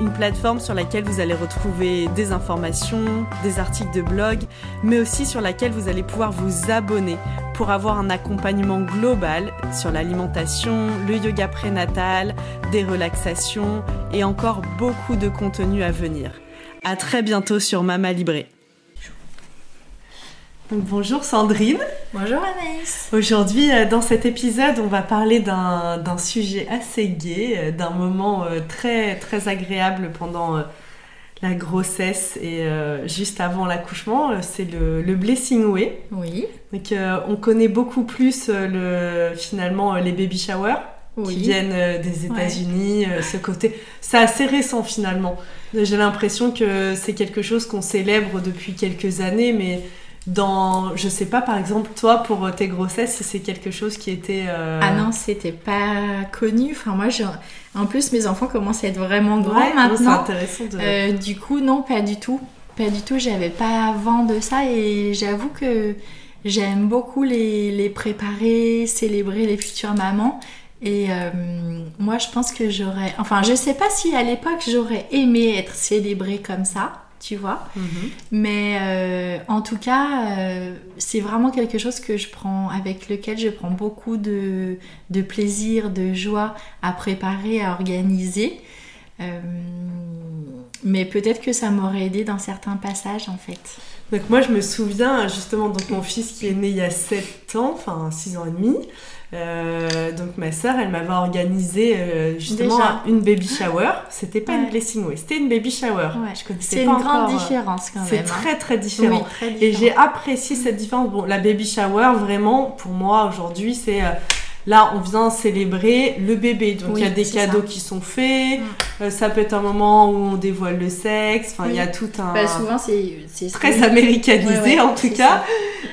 une plateforme sur laquelle vous allez retrouver des informations, des articles de blog, mais aussi sur laquelle vous allez pouvoir vous abonner pour avoir un accompagnement global sur l'alimentation, le yoga prénatal, des relaxations et encore beaucoup de contenu à venir. À très bientôt sur Mama Libré. Bonjour Sandrine. Bonjour Anaïs. Aujourd'hui, euh, dans cet épisode, on va parler d'un sujet assez gai, euh, d'un moment euh, très très agréable pendant la grossesse et juste avant l'accouchement, c'est le, le, blessing way. Oui. Donc on connaît beaucoup plus le, finalement les baby showers qui viennent des États-Unis, ce côté. C'est assez récent finalement. J'ai l'impression que c'est quelque chose qu'on célèbre depuis quelques années, mais dans, je sais pas, par exemple, toi, pour tes grossesses, si c'est quelque chose qui était... Euh, ah non, c'était pas connu. Enfin, moi, en plus, mes enfants commencent à être vraiment grands maintenant. C'est intéressant de... Euh, du coup, non, pas du tout. Pas du tout, j'avais pas vent de ça et j'avoue que j'aime beaucoup les, les, préparer, célébrer les futures mamans. Et euh, moi, je pense que j'aurais... Enfin, je sais pas si à l'époque, j'aurais aimé être célébrée comme ça tu vois. Mhm. Mais euh, en tout cas, euh, c'est vraiment quelque chose que je prends, avec lequel je prends beaucoup de, de plaisir, de joie à préparer, à organiser. Euh, mais peut-être que ça m'aurait aidé dans certains passages en fait. Donc moi je me souviens justement donc mon fils qui est né il y a 7 ans, enfin 6 ans et demi. Euh, donc ma sœur, elle m'avait organisé euh, justement une baby shower. C'était pas une blessing way, c'était une baby shower. Je connaissais C'est une grande euh, différence quand même. C'est hein. très, très différent. Et j'ai apprécié cette différence. Bon, la baby shower, vraiment, pour moi aujourd'hui, c'est Là, on vient célébrer le bébé. Donc, il y a des cadeaux qui sont faits. Mm. Euh, ça peut être un moment où on dévoile le sexe. Enfin, il y a tout un. Bah, souvent, c'est. Très américanisé, en tout cas.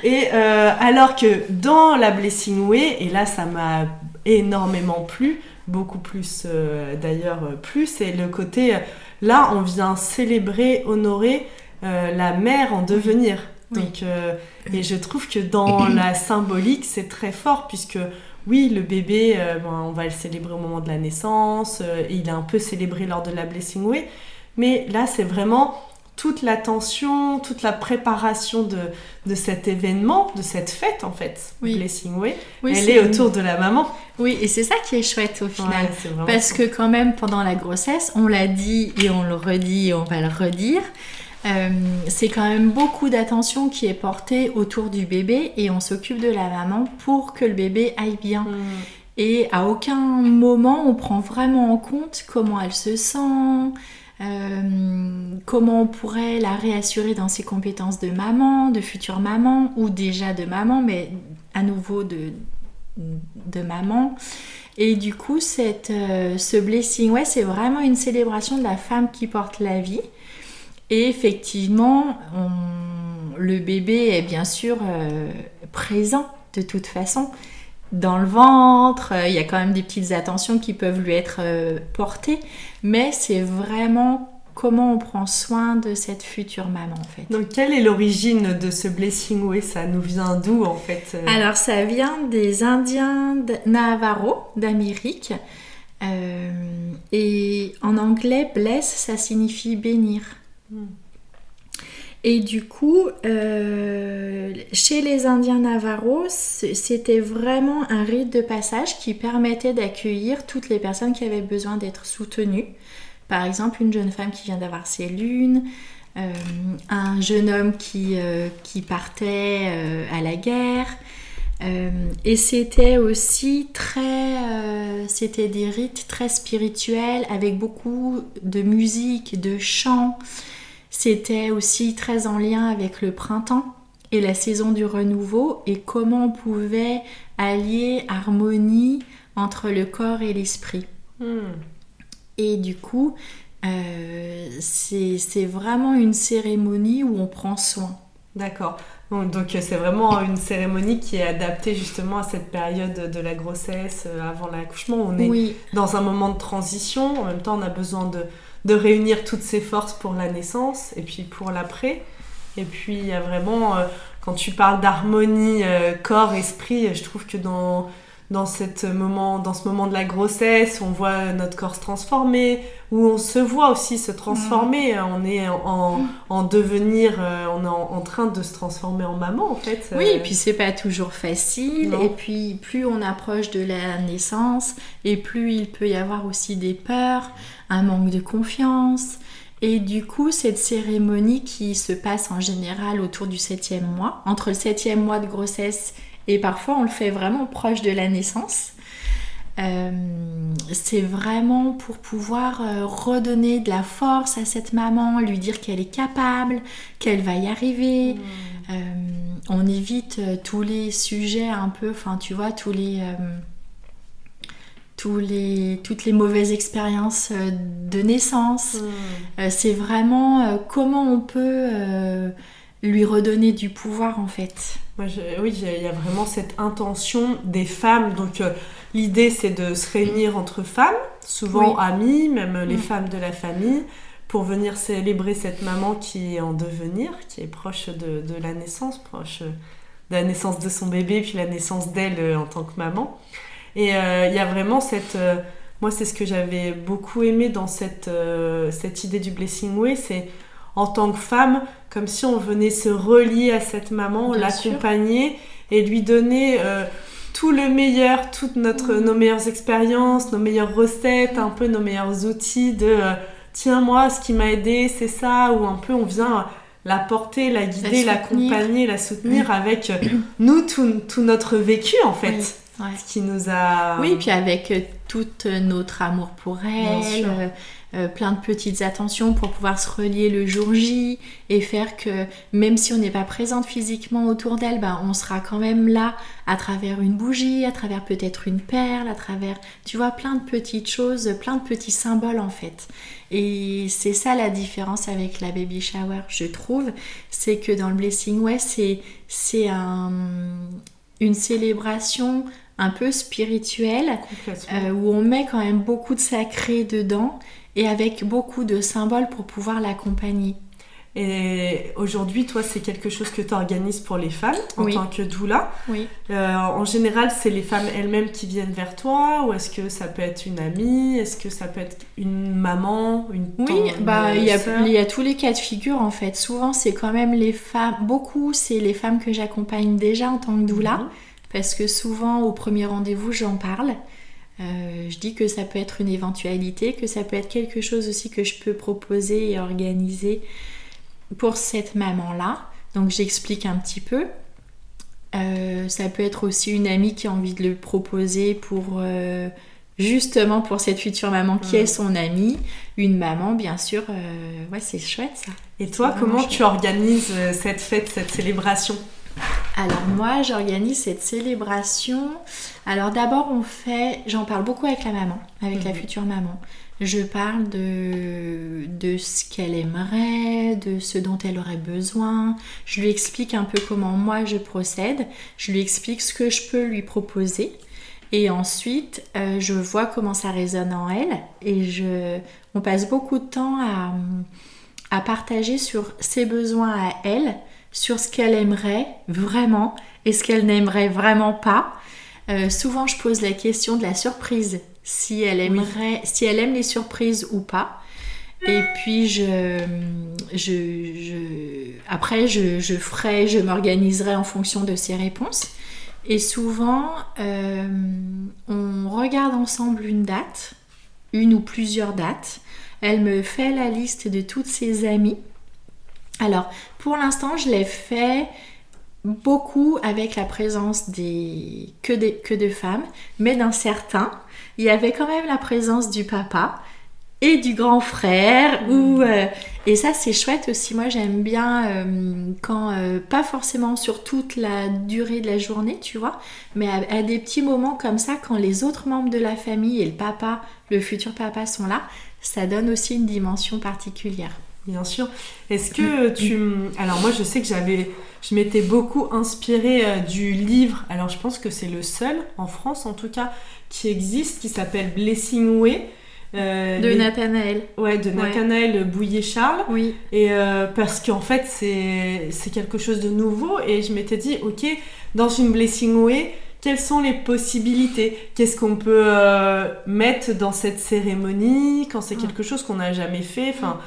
Et euh, alors que dans la Blessing Way, et là, ça m'a énormément plu, beaucoup plus euh, d'ailleurs, plus, c'est le côté. là, on vient célébrer, honorer la mère en devenir. Donc, et je trouve que dans la symbolique, c'est très fort puisque oui, le bébé, euh, on va le célébrer au moment de la naissance, euh, et il est un peu célébré lors de la Blessing Way, mais là, c'est vraiment toute l'attention, toute la préparation de, de, cet événement, de cette fête en fait, Blessing Way, elle est, autour de la maman. Oui, et c'est ça qui est chouette au final. Parce que quand même, pendant la grossesse, on l'a dit et on le redit et on va le redire, euh, c'est quand même beaucoup d'attention qui est portée autour du bébé et on s'occupe de la maman pour que le bébé aille bien. Mm. Et à aucun moment on prend vraiment en compte comment elle se sent, euh, comment on pourrait la réassurer dans ses compétences de maman, de future maman ou déjà de maman, mais à nouveau de, de maman. Et du coup, cette, euh, ce blessing, ouais, c'est vraiment une célébration de la femme qui porte la vie. Et effectivement, le bébé est bien sûr euh, présent de toute façon dans le ventre. Il y a quand même des petites attentions qui peuvent lui être euh, portées, mais c'est vraiment comment on prend soin de cette future maman en fait. Donc quelle est l'origine de ce blessing? Way Ça nous vient d'où en fait euh? Alors ça vient des Indiens Navarro d'Amérique. et en anglais, bless, ça signifie bénir. Et du coup, euh, chez les Indiens Navarros, c'était vraiment un rite de passage qui permettait d'accueillir toutes les personnes qui avaient besoin d'être soutenues. Par exemple, une jeune femme qui vient d'avoir ses lunes, euh, un jeune homme qui, euh, qui partait à la guerre, et c'était aussi très, c'était des rites très spirituels avec beaucoup de musique, de chants. C'était aussi très en lien avec le printemps et la saison du renouveau et comment on pouvait allier harmonie entre le corps et l'esprit. Hmm. Et du coup, euh, c'est vraiment une cérémonie où on prend soin. D'accord. Donc c'est vraiment une cérémonie qui est adaptée justement à cette période de la grossesse euh, avant l'accouchement. On est dans un moment de transition. En même temps, on a besoin de, de réunir toutes ses forces pour la naissance et puis pour l'après. Et puis il y a vraiment, euh, quand tu parles d'harmonie corps-esprit, je trouve que dans dans, cette moment, dans ce moment de la grossesse, on voit notre corps se transformer, où on se voit aussi se transformer. Mm. On est en, en, devenir, euh, on est en, train de se transformer en maman en fait. Oui, et puis c'est pas toujours facile. Et puis plus on approche de la naissance, et plus il peut y avoir aussi des peurs, un manque de confiance. Et du coup, cette cérémonie qui se passe en général autour du septième mois, entre le septième mois de grossesse et parfois, on le fait vraiment proche de la naissance. Euh, c'est vraiment pour pouvoir euh, redonner de la force à cette maman, lui dire qu'elle est capable, qu'elle va y arriver. Mmh. Euh, on évite tous les sujets un peu, enfin tu vois, tous les, tous les, toutes les mauvaises expériences de naissance. Mmh. c'est vraiment comment on peut lui redonner du pouvoir en fait. Oui, il y a vraiment cette intention des femmes. Donc euh, l'idée c'est de se réunir entre femmes, souvent amies, même les mm. femmes de la famille, pour venir célébrer cette maman qui est en devenir, qui est proche de, la naissance, proche de la naissance de son bébé, puis la naissance d'elle euh, en tant que maman. Et euh, il y a vraiment cette... moi c'est ce que j'avais beaucoup aimé dans cette, cette idée du Blessing Way, c'est en tant que femme, comme si on venait se relier à cette maman, l'accompagner et lui donner euh, tout le meilleur, toutes notre, mm. nos meilleures expériences, nos meilleures recettes, un peu nos meilleurs outils de euh, tiens moi ce qui m'a aidé c'est ça ou un peu on vient la porter, la guider, l'accompagner, la, soutenir avec euh, nous tout, notre vécu en fait. Ce qui nous a... Oui, puis avec tout notre amour pour elle, euh, plein de petites attentions pour pouvoir se relier le jour J et faire que même si on n'est pas présente physiquement autour d'elle, ben, on sera quand même là à travers une bougie, à travers peut-être une perle, à travers, tu vois, plein de petites choses, plein de petits symboles en fait. Et c'est ça la différence avec la baby shower, je trouve, c'est que dans le Blessing Way, c'est, c'est un, une célébration un peu spirituelle euh, où on met quand même beaucoup de sacré dedans et avec beaucoup de symboles pour pouvoir l'accompagner. Et aujourd'hui, toi, c'est quelque chose que tu organises pour les femmes en tant que doula. Oui. Euh, en général, c'est les femmes elles-mêmes qui viennent vers toi ou est-ce que ça peut être une amie? Est-ce que ça peut être une maman une Oui, bah il y, a, il y a tous les cas de figure en fait. Souvent, c'est quand même les femmes, beaucoup, c'est les femmes que j'accompagne déjà en tant que doula. Mhm. Parce que souvent, au premier rendez-vous, j'en parle. Euh, je dis que ça peut être une éventualité, que ça peut être quelque chose aussi que je peux proposer et organiser pour cette maman-là. Donc j'explique un petit peu. Euh, ça peut être aussi une amie qui a envie de le proposer pour euh, justement pour cette future maman qui est son amie. Une maman, bien sûr. ouais, c'est chouette ça. Et toi, comment tu organises cette fête, cette célébration? Alors moi, j'organise cette célébration. Alors d'abord, on fait, j'en parle beaucoup avec la maman, avec la mhm. future maman. Je parle de, de ce qu'elle aimerait, de ce dont elle aurait besoin. Je lui explique un peu comment moi je procède. Je lui explique ce que je peux lui proposer. Et ensuite, euh, je vois comment ça résonne en elle. Et je, on passe beaucoup de temps à, à partager sur ses besoins à elle sur ce qu'elle aimerait vraiment et ce qu'elle n'aimerait vraiment pas. Euh, souvent, je pose la question de la surprise, si elle aimerait, si elle aime les surprises ou pas. Et puis, je, je, après, je, je ferai, je m'organiserai en fonction de ses réponses. Et souvent, euh, on regarde ensemble une date, une ou plusieurs dates. Elle me fait la liste de toutes ses amies alors, pour l'instant, je l'ai fait beaucoup avec la présence des que, des, que de femmes, mais dans certains, il y avait quand même la présence du papa et du grand frère. Ou, euh, et ça, c'est chouette aussi. Moi, j'aime bien euh, quand, euh, pas forcément sur toute la durée de la journée, tu vois, mais à, des petits moments comme ça, quand les autres membres de la famille et le papa, le futur papa sont là, ça donne aussi une dimension particulière. Bien sûr. Est-ce que tu... Alors moi, je sais que j'avais... Je m'étais beaucoup inspirée du livre, alors je pense que c'est le seul, en France en tout cas, qui existe, qui s'appelle Blessing Way euh, de Nathanaël. Ouais, de Nathanaël Bouillet-Charles. Oui. Et euh, parce qu'en fait, c'est quelque chose de nouveau. Et je m'étais dit, ok, dans une Blessing Way, quelles sont les possibilités? Qu'est-ce qu'on peut euh, mettre dans cette cérémonie? Quand c'est mm. quelque chose qu'on n'a jamais fait Enfin,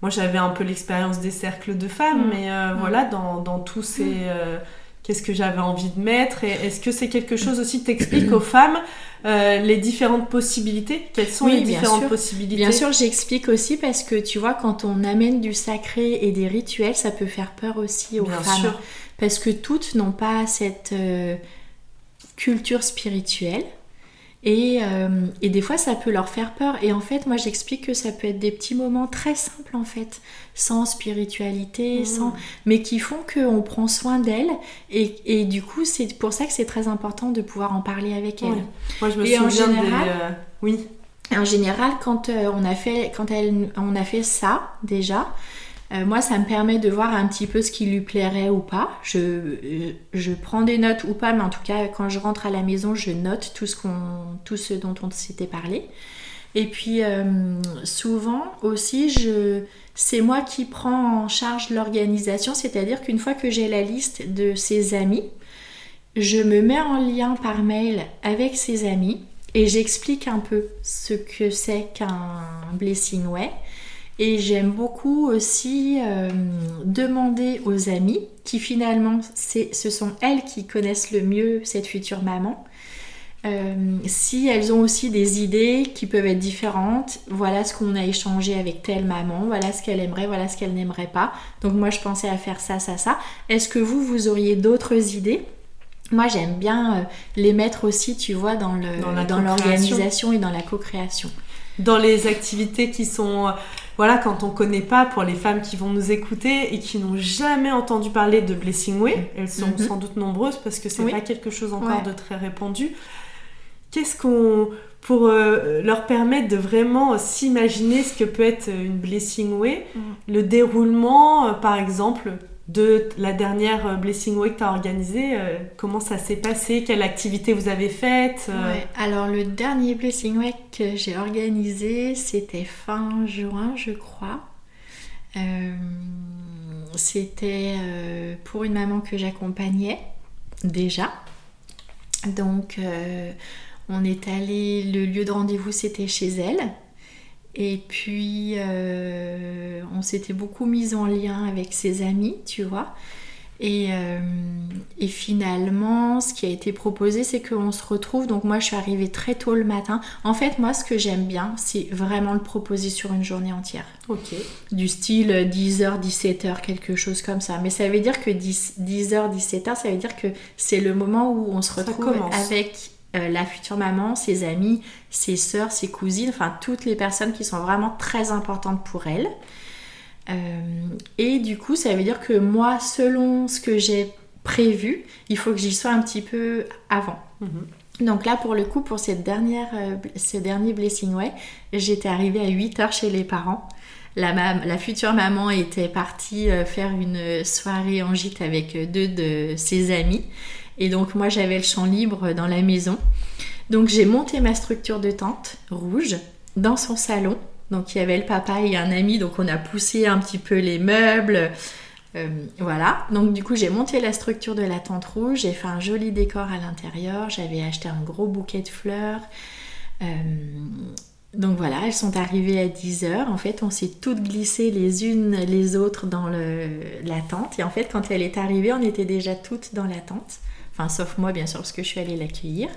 moi, j'avais un peu l'expérience des cercles de femmes, mm. mais mm. voilà, dans, dans tous ces qu'est-ce que j'avais envie de mettre et est-ce que c'est quelque chose aussi que t'expliques aux femmes euh, les différentes possibilités? Quelles sont les différentes possibilités? Bien sûr, j'explique aussi parce que tu vois, quand on amène du sacré et des rituels, ça peut faire peur aussi aux femmes. Parce que toutes n'ont pas cette euh, culture spirituelle. Euh, et, des fois, ça peut leur faire peur. Et en fait, moi, j'explique que ça peut être des petits moments très simples, en fait, sans spiritualité, mmh. sans... mais qui font qu'on prend soin d'elles. Et, du coup, c'est pour ça que c'est très important de pouvoir en parler avec elles. Moi, je me et en général, euh, Oui. En général, quand, euh, on, a fait, quand elle, on a fait ça, déjà, euh, moi, ça me permet de voir un petit peu ce qui lui plairait ou pas. Je, euh, je, prends des notes ou pas, mais en tout cas, quand je rentre à la maison, je note tout ce, qu'on, tout ce dont on s'était parlé. Et puis, euh, souvent aussi, je, c'est moi qui prends en charge l'organisation, c'est-à-dire qu'une fois que j'ai la liste de ses amis, je me mets en lien par mail avec ses amis et j'explique un peu ce que c'est qu'un Blessing Way et j'aime beaucoup aussi euh, demander aux amis, qui finalement, ce sont elles qui connaissent le mieux cette future maman, euh, si elles ont aussi des idées qui peuvent être différentes, voilà ce qu'on a échangé avec telle maman, voilà ce qu'elle aimerait, voilà ce qu'elle n'aimerait pas. Donc moi je pensais à faire ça, ça, ça. Est-ce que vous, vous auriez d'autres idées? Moi, j'aime bien euh, les mettre aussi, tu vois, dans l'organisation et dans la co-création. Dans les activités qui sont voilà, quand on connaît pas, pour les femmes qui vont nous écouter et qui n'ont jamais entendu parler de Blessing Way, elles sont mhm. sans doute nombreuses parce que c'est pas quelque chose encore de très répandu. Qu'est-ce qu'on pour euh, leur permettre de vraiment s'imaginer ce que peut être une Blessing Way, mm. le déroulement, euh, par exemple, de la dernière euh, Blessing Way que tu as organisée, euh, comment ça s'est passé, quelle activité vous avez faite euh? Alors le dernier Blessing Way que j'ai organisé, c'était fin juin, je crois. c'était pour une maman que j'accompagnais déjà. Donc on est allé, le lieu de rendez-vous c'était chez elle. Et puis, euh, on s'était beaucoup mis en lien avec ses amis, tu vois. Euh, et, finalement, ce qui a été proposé, c'est qu'on se retrouve. Donc moi, je suis arrivée très tôt le matin. En fait, moi, ce que j'aime bien, c'est vraiment le proposer sur une journée entière. Ok. Du style 10h, 17h, quelque chose comme ça. Mais ça veut dire que 10, h 17h, ça veut dire que c'est le moment où on se retrouve avec euh, la future maman, ses amis, ses sœurs, ses cousines, enfin toutes les personnes qui sont vraiment très importantes pour elle. Euh, et du coup, ça veut dire que moi, selon ce que j'ai prévu, il faut que j'y sois un petit peu avant. Mhm. Donc là, pour le coup, pour cette dernière, euh, ce dernier Blessing Way, j'étais arrivée à 8h chez les parents. La, la, future maman était partie faire une soirée en gîte avec deux de ses amis. Et donc moi j'avais le champ libre dans la maison. Donc j'ai monté ma structure de tente rouge dans son salon. Donc il y avait le papa et un ami, donc on a poussé un petit peu les meubles. Euh, voilà, donc du coup j'ai monté la structure de la tente rouge, j'ai fait un joli décor à l'intérieur, j'avais acheté un gros bouquet de fleurs. Euh, donc voilà, elles sont arrivées à 10h. En fait, on s'est toutes glissées les unes les autres dans la tente. Et en fait, quand elle est arrivée, on était déjà toutes dans la tente. Enfin, sauf moi, bien sûr, parce que je suis allée l'accueillir.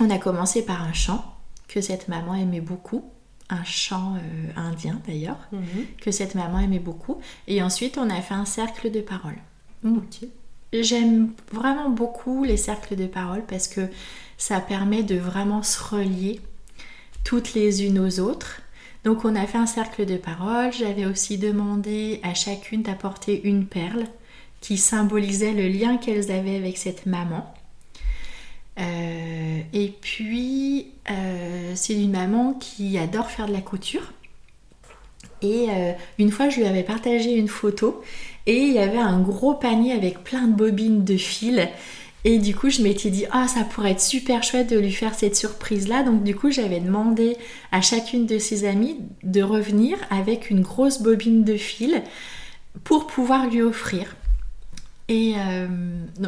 On a commencé par un chant que cette maman aimait beaucoup, un chant euh, indien d'ailleurs, mhm. que cette maman aimait beaucoup. Et ensuite, on a fait un cercle de paroles. J'aime vraiment beaucoup les cercles de parole parce que ça permet de vraiment se relier toutes les unes aux autres. Donc on a fait un cercle de parole. J'avais aussi demandé à chacune d'apporter une perle qui symbolisait le lien qu'elles avaient avec cette maman. Euh, et puis, euh, c'est une maman qui adore faire de la couture. Et euh, une fois, je lui avais partagé une photo et il y avait un gros panier avec plein de bobines de fil. Et du coup, je m'étais dit, ah, ça pourrait être super chouette de lui faire cette surprise-là. Donc, du coup, j'avais demandé à chacune de ses amies de revenir avec une grosse bobine de fil pour pouvoir lui offrir. Et euh,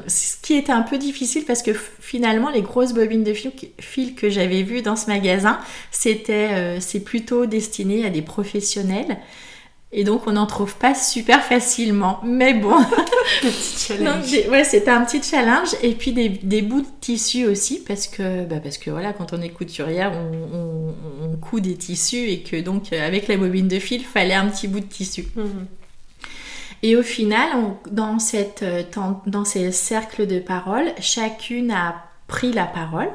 ce qui était un peu difficile parce que finalement les grosses bobines de fil, que j'avais vues dans ce magasin, c'était euh, c'est plutôt destiné à des professionnels. Et donc on n'en trouve pas super facilement. Mais bon, ouais, c'était un petit challenge. Et puis des, des, bouts de tissu aussi parce que bah parce que voilà quand on est couturière on, on, on, coud des tissus et que donc avec la bobine de fil fallait un petit bout de tissu. Mhm. Et au final, dans, cette, euh, dans ces cercles de parole, chacune a pris la parole,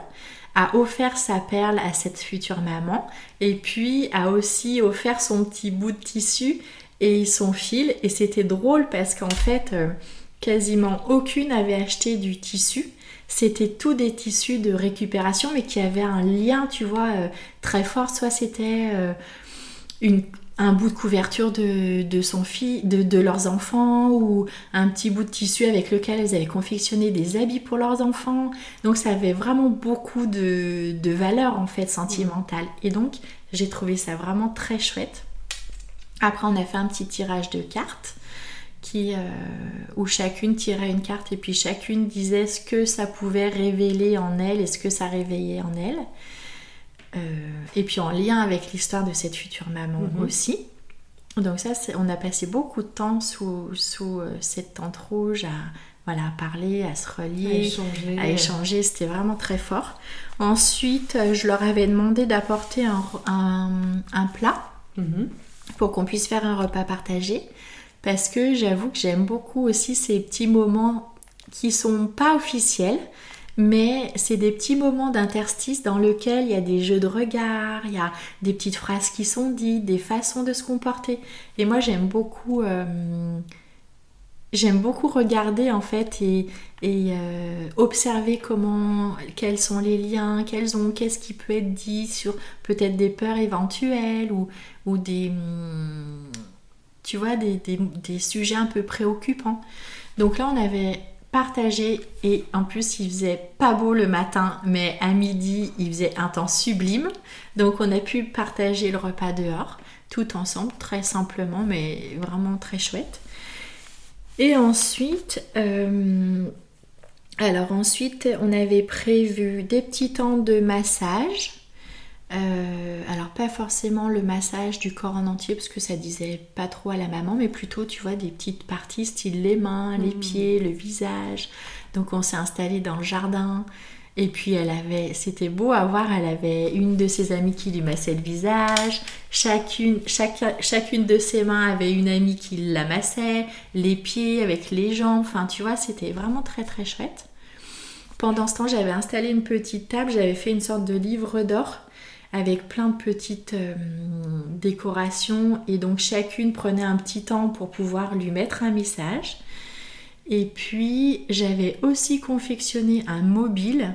a offert sa perle à cette future maman, et puis a aussi offert son petit bout de tissu et son fil. Et c'était drôle parce qu'en fait, euh, quasiment aucune avait acheté du tissu. C'était tous des tissus de récupération, mais qui avaient un lien, tu vois, euh, très fort. Soit c'était une, un bout de couverture de, de, leurs enfants ou un petit bout de tissu avec lequel elles avaient confectionné des habits pour leurs enfants. Donc ça avait vraiment beaucoup de, de valeur en fait sentimentale. Et donc j'ai trouvé ça vraiment très chouette. Après on a fait un petit tirage de cartes qui, euh, où chacune tirait une carte et puis chacune disait ce que ça pouvait révéler en elle et ce que ça réveillait en elle. Euh, et puis en lien avec l'histoire de cette future maman mhm. aussi. Donc ça, on a passé beaucoup de temps sous, sous euh, cette tente rouge à, voilà, parler, à se relier, à échanger. C'était vraiment très fort. Ensuite, euh, je leur avais demandé d'apporter un, un, plat mhm. pour qu'on puisse faire un repas partagé. Parce que j'avoue que j'aime beaucoup aussi ces petits moments qui sont pas officiels, mais c'est des petits moments d'interstice dans lesquels il y a des jeux de regard, il y a des petites phrases qui sont dites, des façons de se comporter. Et moi j'aime beaucoup, euh, beaucoup regarder en fait et, euh, observer comment, quels sont les liens, quels ont, qu'est-ce qui peut être dit sur peut-être des peurs éventuelles ou, ou des, tu vois, des, des sujets un peu préoccupants. Donc là on avait partager et en plus il faisait pas beau le matin mais à midi il faisait un temps sublime. Donc on a pu partager le repas dehors tout ensemble très simplement mais vraiment très chouette. Et ensuite euh, alors ensuite on avait prévu des petits temps de massage euh, alors pas forcément le massage du corps en entier parce que ça disait pas trop à la maman, mais plutôt tu vois des petites parties style les mains, les hmm. pieds, le visage. Donc on s'est installé dans le jardin et puis elle avait, c'était beau à voir, elle avait une de ses amies qui lui massait le visage, chacune, chacune de ses mains avait une amie qui la massait, les pieds avec les jambes, enfin tu vois c'était vraiment très très chouette. Pendant ce temps j'avais installé une petite table, j'avais fait une sorte de livre d'or avec plein de petites euh, décorations et donc chacune prenait un petit temps pour pouvoir lui mettre un message. Et puis j'avais aussi confectionné un mobile.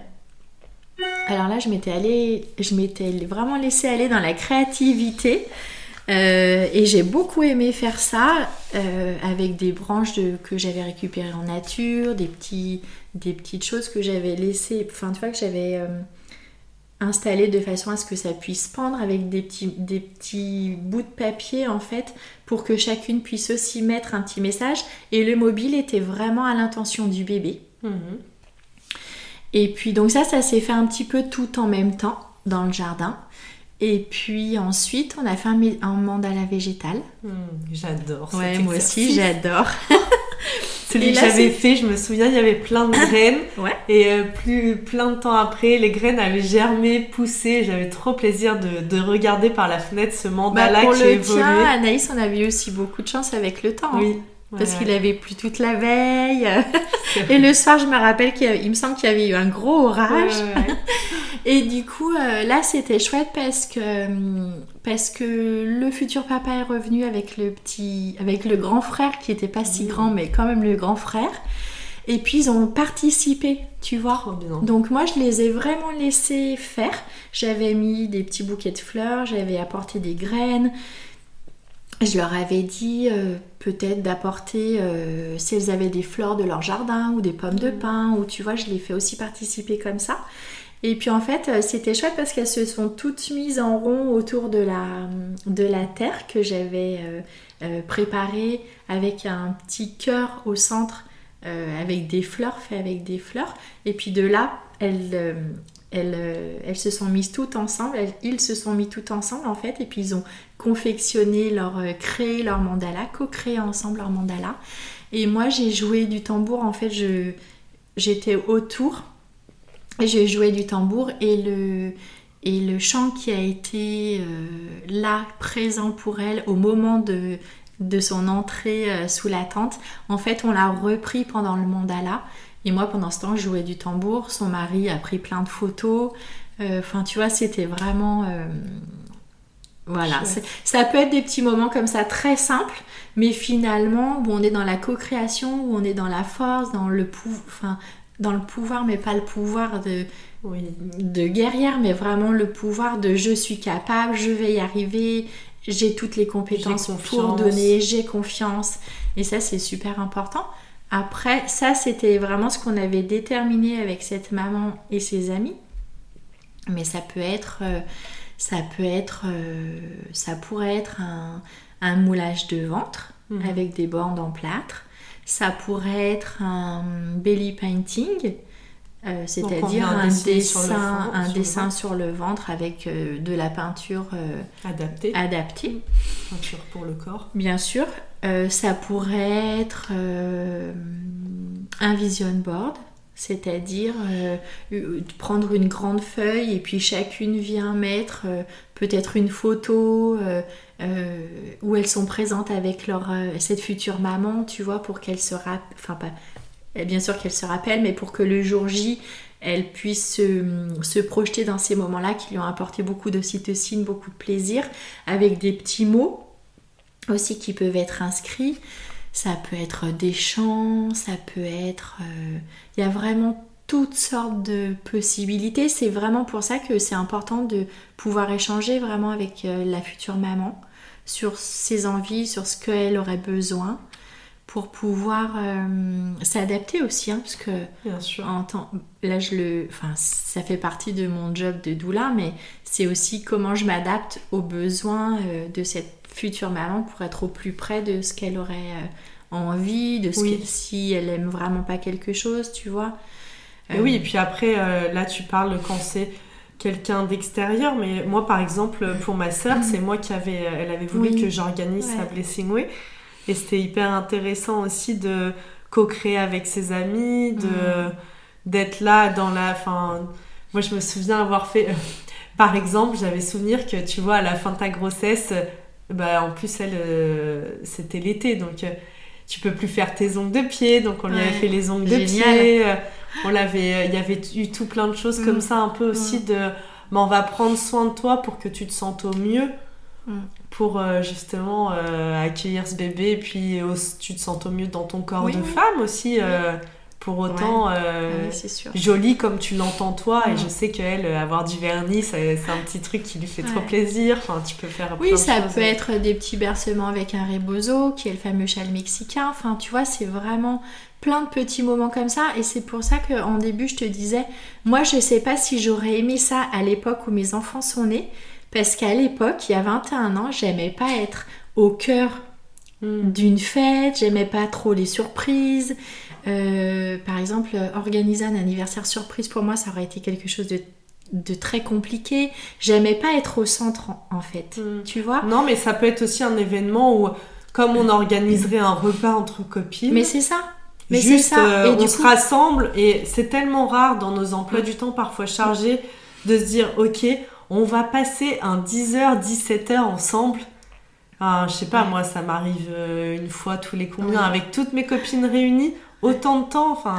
Alors là, je m'étais allée, je m'étais vraiment laissée aller dans la créativité. Euh, et j'ai beaucoup aimé faire ça euh, avec des branches que j'avais récupérées en nature, des, petits, des petites choses que j'avais laissées, enfin tu vois que j'avais installé de façon à ce que ça puisse pendre avec des petits, des petits bouts de papier en fait pour que chacune puisse aussi mettre un petit message et le mobile était vraiment à l'intention du bébé. Mhm. Et puis donc ça, ça s'est fait un petit peu tout en même temps dans le jardin. Et puis ensuite, on a fait un, un mandala végétal. Hmm, j'adore. Ouais, moi aussi, j'adore. Celui que j'avais fait, je me souviens, il y avait plein de graines. Et euh, plus plein de temps après, les graines avaient germé, poussé. J'avais trop plaisir de, de, regarder par la fenêtre ce mandala bah, pour qui le évoluait. Tien, Anaïs, on avait eu aussi beaucoup de chance avec le temps. Oui. parce qu'il avait plu toute la veille. et le soir, je me rappelle qu'il me semble qu'il y avait eu un gros orage. et du coup, euh, là, c'était chouette parce que, parce que le futur papa est revenu avec le petit, avec le grand frère qui n'était pas si grand, mais quand même le grand frère. Et puis ils ont participé, tu vois. Donc moi je les ai vraiment laissés faire. J'avais mis des petits bouquets de fleurs, j'avais apporté des graines, je leur avais dit euh, peut-être d'apporter, euh, si elles avaient des fleurs de leur jardin ou des pommes de mm. pin, ou tu vois, je les fais aussi participer comme ça. Et puis en fait, euh, c'était chouette parce qu'elles se sont toutes mises en rond autour de la, de la terre que j'avais préparée avec un petit cœur au centre, avec des fleurs, fait avec des fleurs. Et puis de là, elles, elles, se sont mises toutes ensemble, ils se sont mis toutes ensemble en fait, et puis ils ont confectionner, leur euh, créer leur mandala, co-créer ensemble leur mandala. Et moi, j'ai joué du tambour. En fait, j'étais autour. J'ai joué du tambour et le, et le chant qui a été euh, là, présent pour elle au moment de, de son entrée euh, sous la tente, en fait, on l'a repris pendant le mandala. Et moi, pendant ce temps, je jouais du tambour. Son mari a pris plein de photos. Enfin, tu vois, c'était vraiment voilà, ça peut être des petits moments comme ça très simples, mais finalement où on est dans la co-création, où on est dans la force, dans le, enfin, dans le pouvoir, mais pas le pouvoir de, de guerrière, mais vraiment le pouvoir de je suis capable, je vais y arriver, j'ai toutes les compétences pour donner, j'ai confiance. Et ça, c'est super important. Après, ça, c'était vraiment ce qu'on avait déterminé avec cette maman et ses amis. Mais ça peut être... Euh, ça peut être, euh, ça pourrait être un, moulage de ventre mhm. avec des bandes en plâtre. Ça pourrait être un belly painting, euh, c'est-à-dire un, dessin, un dessin sur le ventre avec euh, de la peinture adaptée. adaptée. Peinture pour le corps. Bien sûr. ça pourrait être un vision board c'est-à-dire euh, prendre une grande feuille et puis chacune vient mettre euh, peut-être une photo euh, où elles sont présentes avec leur, cette future maman, tu vois, pour qu'elle se rappelle, enfin pas, bien sûr qu'elle se rappelle, mais pour que le jour J, elle puisse se, projeter dans ces moments-là qui lui ont apporté beaucoup d'ocytocine, beaucoup de plaisir, avec des petits mots aussi qui peuvent être inscrits. Ça peut être des chants, ça peut être... Euh, il y a vraiment toutes sortes de possibilités. C'est vraiment pour ça que c'est important de pouvoir échanger vraiment avec euh, la future maman sur ses envies, sur ce qu'elle aurait besoin pour pouvoir euh, s'adapter aussi, hein, parce que Bien sûr. En temps, là je le, enfin ça fait partie de mon job de doula, mais c'est aussi comment je m'adapte aux besoins de cette future maman pour être au plus près de ce qu'elle aurait euh, envie, de ce si elle aime vraiment pas quelque chose, tu vois. oui, et puis après, euh, là tu parles quand c'est quelqu'un d'extérieur, mais moi par exemple, pour ma sœur, c'est moi qui avait, elle avait voulu que j'organise sa Blessing Way, et c'était hyper intéressant aussi de co-créer avec ses amis, de mm. d'être là dans la, fin, moi je me souviens avoir fait, par exemple, j'avais souvenir que tu vois à la fin de ta grossesse, bah, en plus, elle, euh, c'était l'été, donc euh, tu peux plus faire tes ongles de pied, donc on lui avait fait les ongles de pied. Euh, on l'avait, il y avait eu tout plein de choses comme mm. ça, un peu aussi mm. de, bah, on va prendre soin de toi pour que tu te sentes au mieux, mm. pour justement accueillir ce bébé, et puis tu te sens au mieux dans ton corps de femme aussi pour autant euh, ah jolie comme tu l'entends toi. Et je sais qu'elle, euh, avoir du vernis, c'est un petit truc qui lui fait trop plaisir. Enfin, tu peux faire Oui, ça peut être des petits bercements avec un rebozo, qui est le fameux châle mexicain. Enfin, tu vois, c'est vraiment plein de petits moments comme ça. Et c'est pour ça qu'en début, je te disais, moi, je sais pas si j'aurais aimé ça à l'époque où mes enfants sont nés. Parce qu'à l'époque, il y a 21 ans, j'aimais pas être au cœur hmm. d'une fête, j'aimais pas trop les surprises. Euh, par exemple, organiser un anniversaire surprise pour moi, ça aurait été quelque chose de, très compliqué. J'aimais pas être au centre en, fait, hmm. tu vois? Non, mais ça peut être aussi un événement où, comme on organiserait un repas entre copines. Mais c'est ça. Mais juste, ça. Euh, on se rassemble et c'est tellement rare dans nos emplois du temps parfois chargés de se dire, ok, on va passer un 10h, 17h ensemble Ah, je sais pas, moi, ça m'arrive euh, une fois tous les combien, avec toutes mes copines réunies, autant de temps, enfin,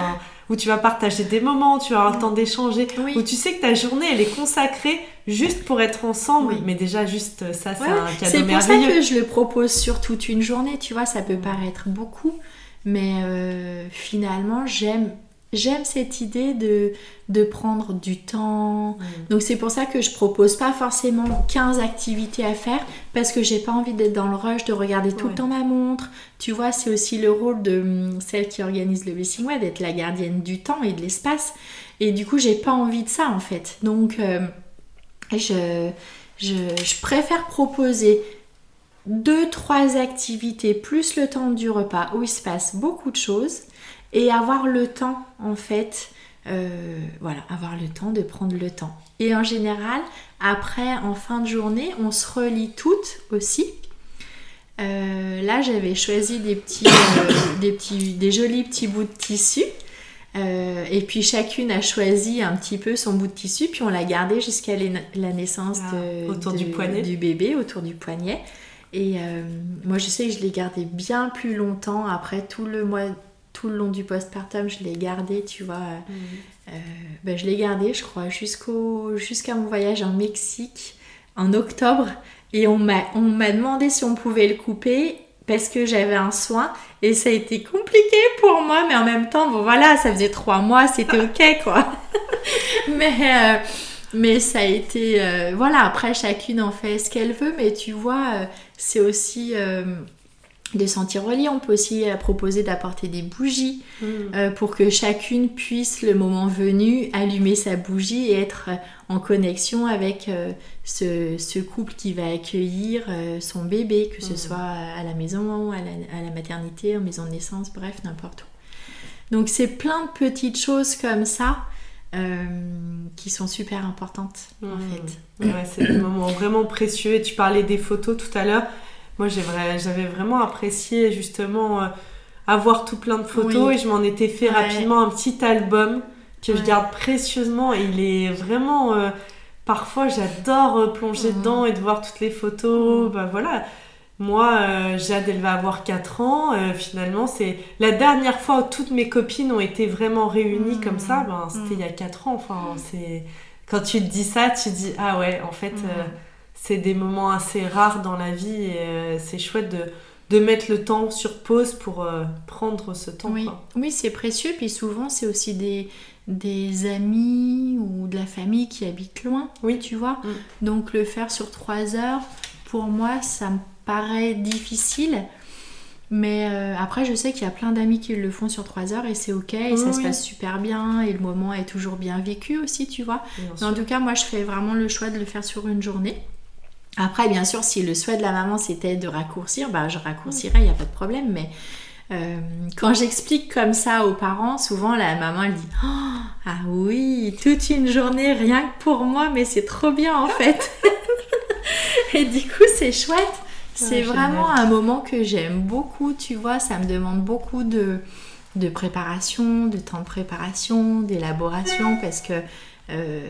où tu vas partager des moments, tu vas avoir le temps d'échanger, où tu sais que ta journée, elle est consacrée juste pour être ensemble. Mais déjà, juste euh, ça, c'est un cadeau. C'est pour ça que je le propose sur toute une journée, tu vois, ça peut paraître beaucoup, mais euh, finalement, j'aime j'aime cette idée de, de prendre du temps. Mm. Donc c'est pour ça que je propose pas forcément 15 activités à faire parce que j'ai pas envie d'être dans le rush, de regarder tout le temps ma montre. Tu vois, c'est aussi le rôle de hum, celle qui organise le Blessing Way, d'être la gardienne du temps et de l'espace. Et du coup, j'ai pas envie de ça en fait. Donc euh, je, je, je préfère proposer deux, trois activités plus le temps du repas où il se passe beaucoup de choses et avoir le temps en fait, euh, voilà, avoir le temps de prendre le temps. Et en général, après, en fin de journée, on se relie toutes aussi. Euh, là, j'avais choisi des petits, euh, des petits, des jolis petits bouts de tissu. et puis chacune a choisi un petit peu son bout de tissu, puis on l'a gardé jusqu'à la naissance ah, de, autour du, poignet. du bébé, autour du poignet. Et moi, je sais que je l'ai gardé bien plus longtemps après tout le mois, tout le long du postpartum, je l'ai gardé, tu vois. Mhm. Euh, ben, je l'ai gardé, je crois, jusqu'au, jusqu'à mon voyage en Mexique en octobre. Et on m'a, on m'a demandé si on pouvait le couper parce que j'avais un soin et ça a été compliqué pour moi, mais en même temps, bon voilà, ça faisait trois mois, c'était ok quoi. mais, euh, mais ça a été, euh, voilà, après chacune en fait ce qu'elle veut, mais tu vois, c'est aussi de sentir relié. On peut aussi euh, proposer d'apporter des bougies mm. euh, pour que chacune puisse, le moment venu, allumer sa bougie et être euh, en connexion avec ce, couple qui va accueillir son bébé, que ce mm. soit à la maison, à la, maternité, en maison de naissance, bref, n'importe où. Donc c'est plein de petites choses comme ça. qui sont super importantes en mm. fait. Ouais, c'est des moments vraiment précieux. Et tu parlais des photos tout à l'heure. Moi, j'avais vraiment apprécié justement euh, avoir tout plein de photos et je m'en étais fait rapidement un petit album que je garde précieusement et il est vraiment... Euh, parfois, j'adore euh, plonger mhm. dedans et de voir toutes les photos. Bah voilà. Moi, Jade, elle va avoir 4 ans. finalement, c'est la dernière fois où toutes mes copines ont été vraiment réunies mhm. comme ça. Ben, c'était il y a 4 ans. Enfin, c'est quand tu te dis ça, tu te dis ah ouais, en fait, c'est des moments assez rares dans la vie et euh, c'est chouette de, de, mettre le temps sur pause pour euh, prendre ce temps. Oui, oui c'est précieux. Puis souvent, c'est aussi des, des amis ou de la famille qui habitent loin. Oui. Tu vois mm. Donc, le faire sur trois heures, pour moi, ça me paraît difficile. Mais euh, après, je sais qu'il y a plein d'amis qui le font sur trois heures et c'est ok, et ça se passe super bien et le moment est toujours bien vécu aussi, tu vois. en tout cas, moi, je fais vraiment le choix de le faire sur une journée. Après, bien sûr, si le souhait de la maman c'était de raccourcir, bah, je raccourcirai, il n'y a pas de problème. Mais euh, quand j'explique comme ça aux parents, souvent la maman elle dit oh, Ah oui, toute une journée rien que pour moi, mais c'est trop bien en fait. Et du coup, c'est chouette. C'est vraiment un moment que j'aime beaucoup, tu vois, ça me demande beaucoup de, de préparation, de temps de préparation, d'élaboration, parce que euh,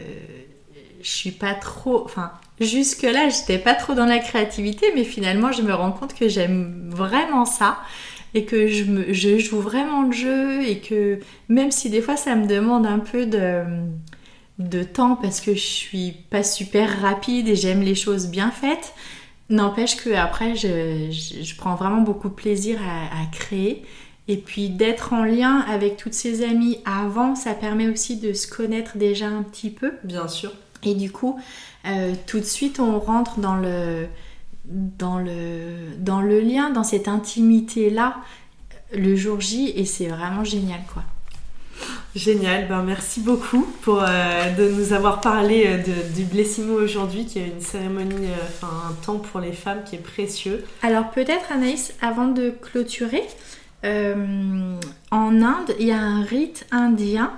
je suis pas trop. Enfin, jusque-là, j'étais pas trop dans la créativité, mais finalement, je me rends compte que j'aime vraiment ça et que je, joue vraiment le jeu et que même si des fois ça me demande un peu de, temps parce que je suis pas super rapide et j'aime les choses bien faites, n'empêche que après je, prends vraiment beaucoup de plaisir à, à créer. Et puis d'être en lien avec toutes ces amies avant, ça permet aussi de se connaître déjà un petit peu. Bien sûr. Et du coup, euh, tout de suite, on rentre dans le, dans le, dans le lien, dans cette intimité-là, le jour J, et c'est vraiment génial, quoi. Génial, ben merci beaucoup pour euh, de nous avoir parlé euh, de, du Blessimo aujourd'hui, qui est une cérémonie, enfin un temps pour les femmes qui est précieux. Alors peut-être Anaïs, avant de clôturer, en Inde, il y a un rite indien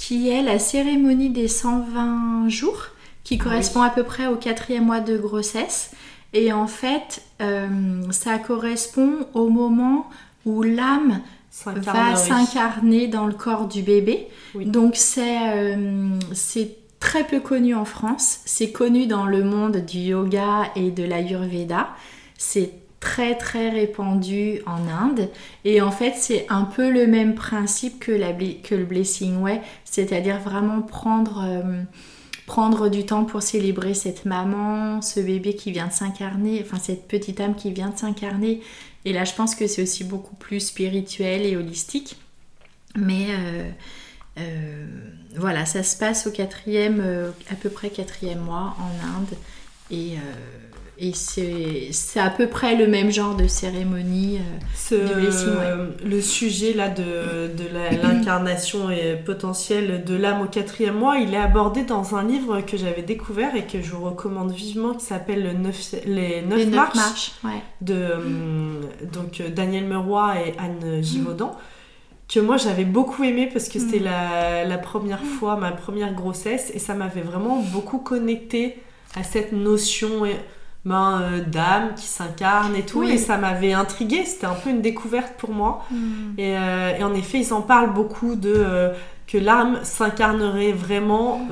qui est la cérémonie des 120 jours, qui ah correspond à peu près au quatrième mois de grossesse. Et en fait, euh, ça correspond au moment où l'âme va s'incarner dans le corps du bébé. Donc euh, c'est très peu connu en France. C'est connu dans le monde du yoga et de l'ayurveda. C'est très très répandu en Inde. Et en fait, c'est un peu le même principe que, le Blessing Way, c'est-à-dire vraiment prendre, euh, prendre du temps pour célébrer cette maman, ce bébé qui vient de s'incarner, enfin cette petite âme qui vient de s'incarner. Et là, je pense que c'est aussi beaucoup plus spirituel et holistique. Mais euh, euh, voilà, ça se passe au quatrième, à peu près quatrième mois en Inde. Et et c'est à peu près le même genre de cérémonie euh, Le sujet là de, de l'incarnation potentielle de l'âme au quatrième mois, il est abordé dans un livre que j'avais découvert et que je vous recommande vivement qui s'appelle Les Neuf marches, de euh, donc, Daniel Meroy et Anne Givaudan. que moi j'avais beaucoup aimé parce que c'était mm. la, la, première fois, ma première grossesse, et ça m'avait vraiment beaucoup connecté à cette notion ben, euh, d'âme qui s'incarne et tout. Et ça m'avait intrigué, c'était un peu une découverte pour moi. Hmm. Euh, et, en effet, ils en parlent beaucoup de euh, que l'âme s'incarnerait vraiment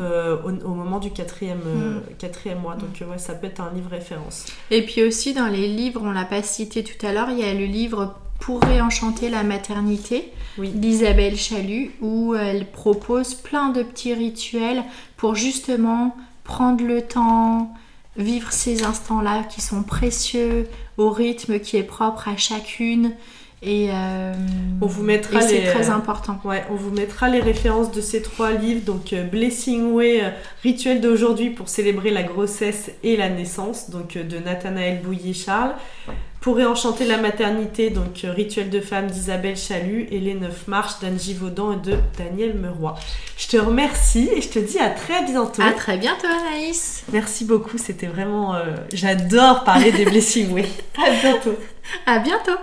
au, moment du quatrième, hmm. quatrième mois. Donc ouais, ça peut être un livre référence. Et puis aussi dans les livres, on l'a pas cité tout à l'heure, il y a le livre pour réenchanter la maternité d'Isabelle Chalut où elle propose plein de petits rituels pour justement prendre le temps, vivre ces instants-là qui sont précieux, au rythme qui est propre à chacune. Et, euh, on vous mettra c'est très important. Ouais, on vous mettra les références de ces trois livres, donc euh, Blessing Way, euh, rituel d'aujourd'hui pour célébrer la grossesse et la naissance, donc de Nathanaël Bouilly-Charles. Pour réenchanter la maternité, donc euh, Rituel de femme d'Isabelle Chalut et Les Neuf Marches d'Anne Givaudan et de Daniel Meroy. Je te remercie et je te dis à très bientôt. À très bientôt Anaïs. Merci beaucoup, c'était vraiment... Euh, j'adore parler des Blessing Way. À bientôt. À bientôt.